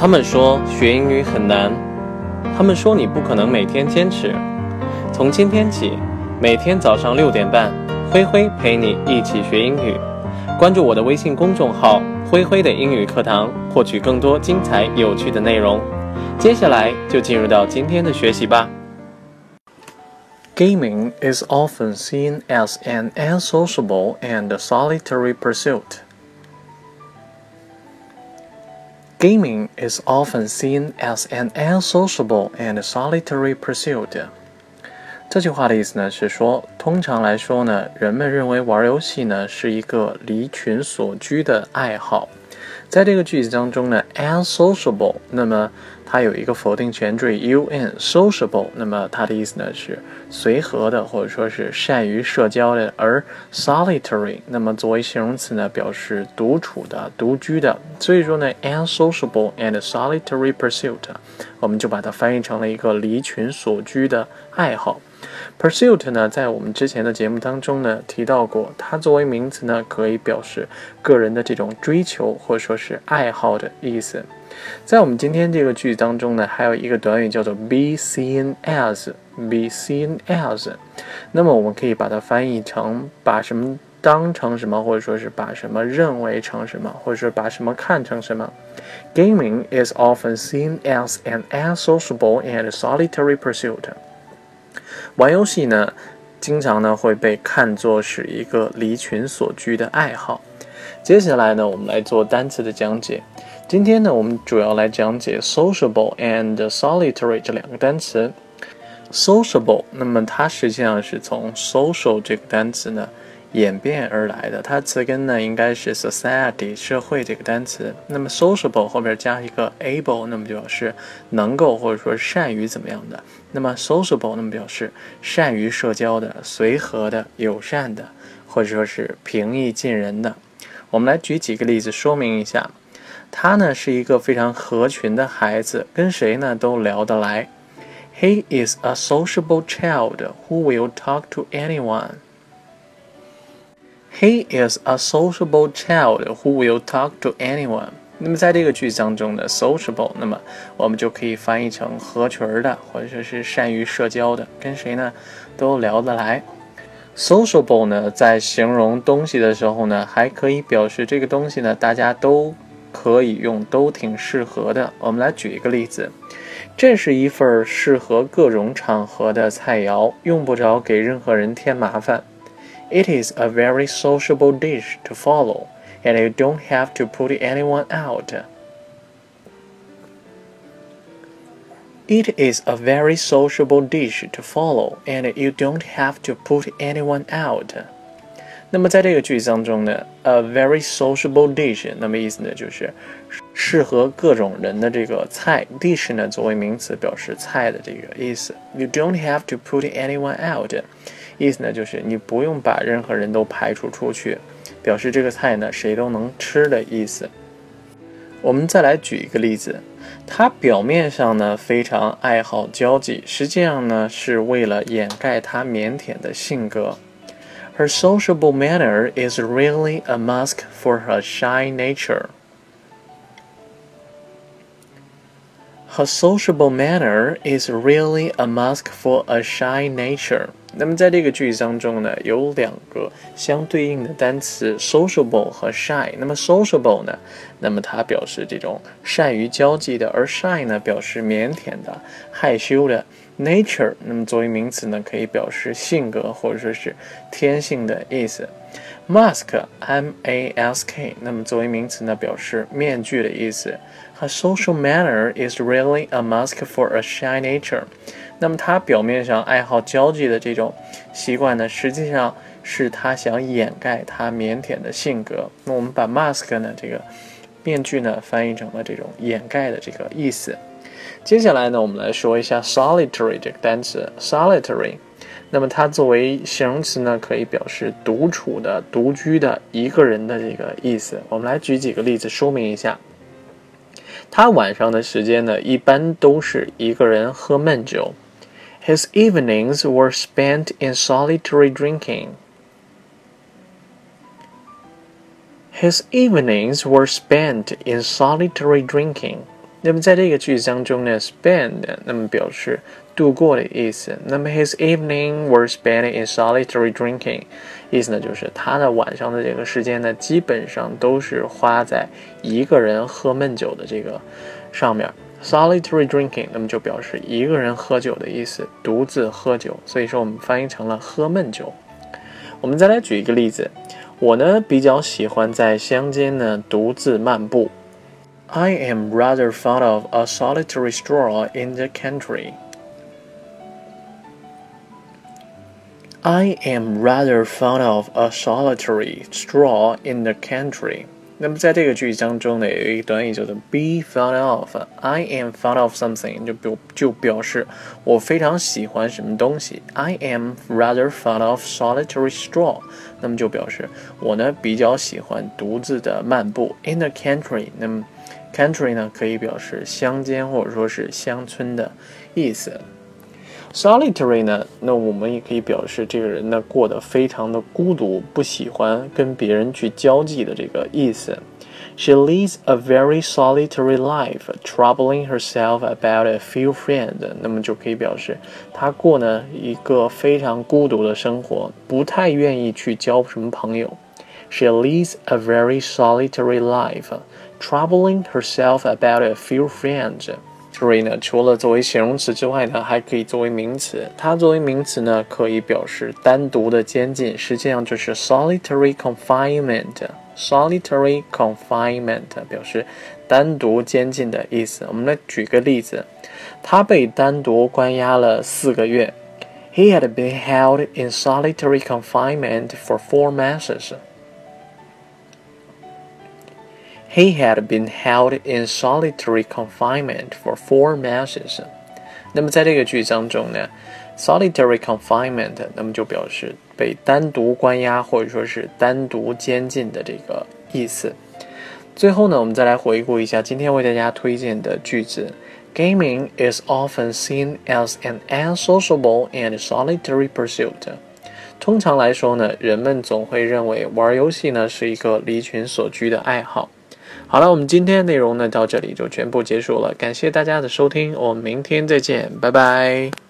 他们说学英语很难，他们说你不可能每天坚持。从今天起，每天早上六点半，灰灰陪你一起学英语。关注我的微信公众号“灰灰的英语课堂”，获取更多精彩有趣的内容。接下来就进入到今天的学习吧。Gaming is often seen as an unsociable and solitary pursuit. Gaming is often seen as an unsociable and solitary pursuit. 这句话的意思呢是说，通常来说呢，人们认为玩游戏呢是一个离群所居的爱好。在这个句子当中呢，unsociable，那么它有一个否定前缀 un，sociable，那么它的意思呢是随和的，或者说是善于社交的。而 solitary，那么作为形容词呢，表示独处的、独居的。所以说呢，unsociable and solitary pursuit，我们就把它翻译成了一个离群所居的爱好。Pursuit 呢，在我们之前的节目当中呢提到过，它作为名词呢，可以表示个人的这种追求或者说是爱好的意思。在我们今天这个句子当中呢，还有一个短语叫做 be seen as，be seen as。那么我们可以把它翻译成把什么当成什么，或者说是把什么认为成什么，或者说把什么看成什么。Gaming is often seen as an unsociable and solitary pursuit. 玩游戏呢，经常呢会被看作是一个离群所居的爱好。接下来呢，我们来做单词的讲解。今天呢，我们主要来讲解 sociable and solitary 这两个单词。sociable，那么它实际上是从 social 这个单词呢。演变而来的，它词根呢应该是 society 社会这个单词。那么 sociable 后边加一个 able，那么就表示能够或者说善于怎么样的。那么 sociable 那么表示善于社交的、随和的、友善的，或者说是平易近人的。我们来举几个例子说明一下。他呢是一个非常合群的孩子，跟谁呢都聊得来。He is a sociable child who will talk to anyone. He is a sociable child who will talk to anyone。那么在这个句子当中呢 sociable，那么我们就可以翻译成合群儿的，或者说是善于社交的，跟谁呢都聊得来。sociable 呢，在形容东西的时候呢，还可以表示这个东西呢，大家都可以用，都挺适合的。我们来举一个例子，这是一份适合各种场合的菜肴，用不着给任何人添麻烦。It is a very sociable dish to follow, and you don't have to put anyone out. It is a very sociable dish to follow, and you don't have to put anyone out. 那么在这个句子当中呢，a very sociable dish，那么意思呢就是适合各种人的这个菜。dish 呢作为名词表示菜的这个意思。You don't have to put anyone out。 意思呢，就是你不用把任何人都排除出去，表示这个菜呢谁都能吃的意思。我们再来举一个例子，他表面上呢非常爱好交际，实际上呢是为了掩盖他腼腆的性格。Her sociable manner is really a mask for her shy nature. Her sociable manner is really a mask for a shy nature. 那么在这个句子当中呢，有两个相对应的单词 sociable 和 shy。那么 sociable 呢，那么它表示这种善于交际的，而 shy 呢表示腼腆的、害羞的。nature 那么作为名词呢，可以表示性格或者说是天性的意思。mask m a s k 那么作为名词呢，表示面具的意思。A social manner is really a mask for a shy nature。那么他表面上爱好交际的这种习惯呢，实际上是他想掩盖他腼腆的性格。那我们把 mask 呢这个面具呢翻译成了这种掩盖的这个意思。接下来呢，我们来说一下 solitary 这个单词。solitary，那么它作为形容词呢，可以表示独处的、独居的、一个人的这个意思。我们来举几个例子说明一下。他晚上的时间呢，一般都是一个人喝闷酒。His evenings were spent in solitary drinking. His evenings were spent in solitary drinking. 那么在这个句子当中呢，spend 那么表示度过的意思。那么 his evening were spent in solitary drinking，意思呢就是他的晚上的这个时间呢，基本上都是花在一个人喝闷酒的这个上面。 solitary drinking，那么就表示一个人喝酒的意思，独自喝酒。所以说我们翻译成了喝闷酒。我们再来举一个例子，我呢比较喜欢在乡间呢独自漫步。I am rather fond of a solitary stroll in the country. I am rather fond of a solitary stroll in the country. 那么在这个句子当中呢，有一个短语叫做 be fond of。I am fond of something 就表就表示我非常喜欢什么东西。I am rather fond of solitary stroll，那么就表示我呢比较喜欢独自的漫步。In the country，那么 Country 呢，可以表示乡间或者说是乡村的意思。Solitary 呢，那我们也可以表示这个人呢过得非常的孤独，不喜欢跟别人去交际的这个意思。She leads a very solitary life, troubling herself about a few friends。那么就可以表示她过呢一个非常孤独的生活，不太愿意去交什么朋友。She leads a very solitary life. Troubling herself about a few friends。 所以呢，除了作为形容词之外呢，还可以作为名词。它作为名词呢，可以表示单独的监禁，实际上就是 solitary confinement。solitary confinement 表示单独监禁的意思。我们来举个例子，他被单独关押了四个月。He had been held in solitary confinement for four months. He had been held in solitary confinement for four months。那么在这个句当中呢，solitary confinement，那么就表示被单独关押或者说是单独监禁的这个意思。最后呢，我们再来回顾一下今天为大家推荐的句子：Gaming is often seen as an unsociable and solitary pursuit。通常来说呢，人们总会认为玩游戏呢是一个离群所居的爱好。好了，我们今天的内容呢到这里就全部结束了，感谢大家的收听，我们明天再见，拜拜。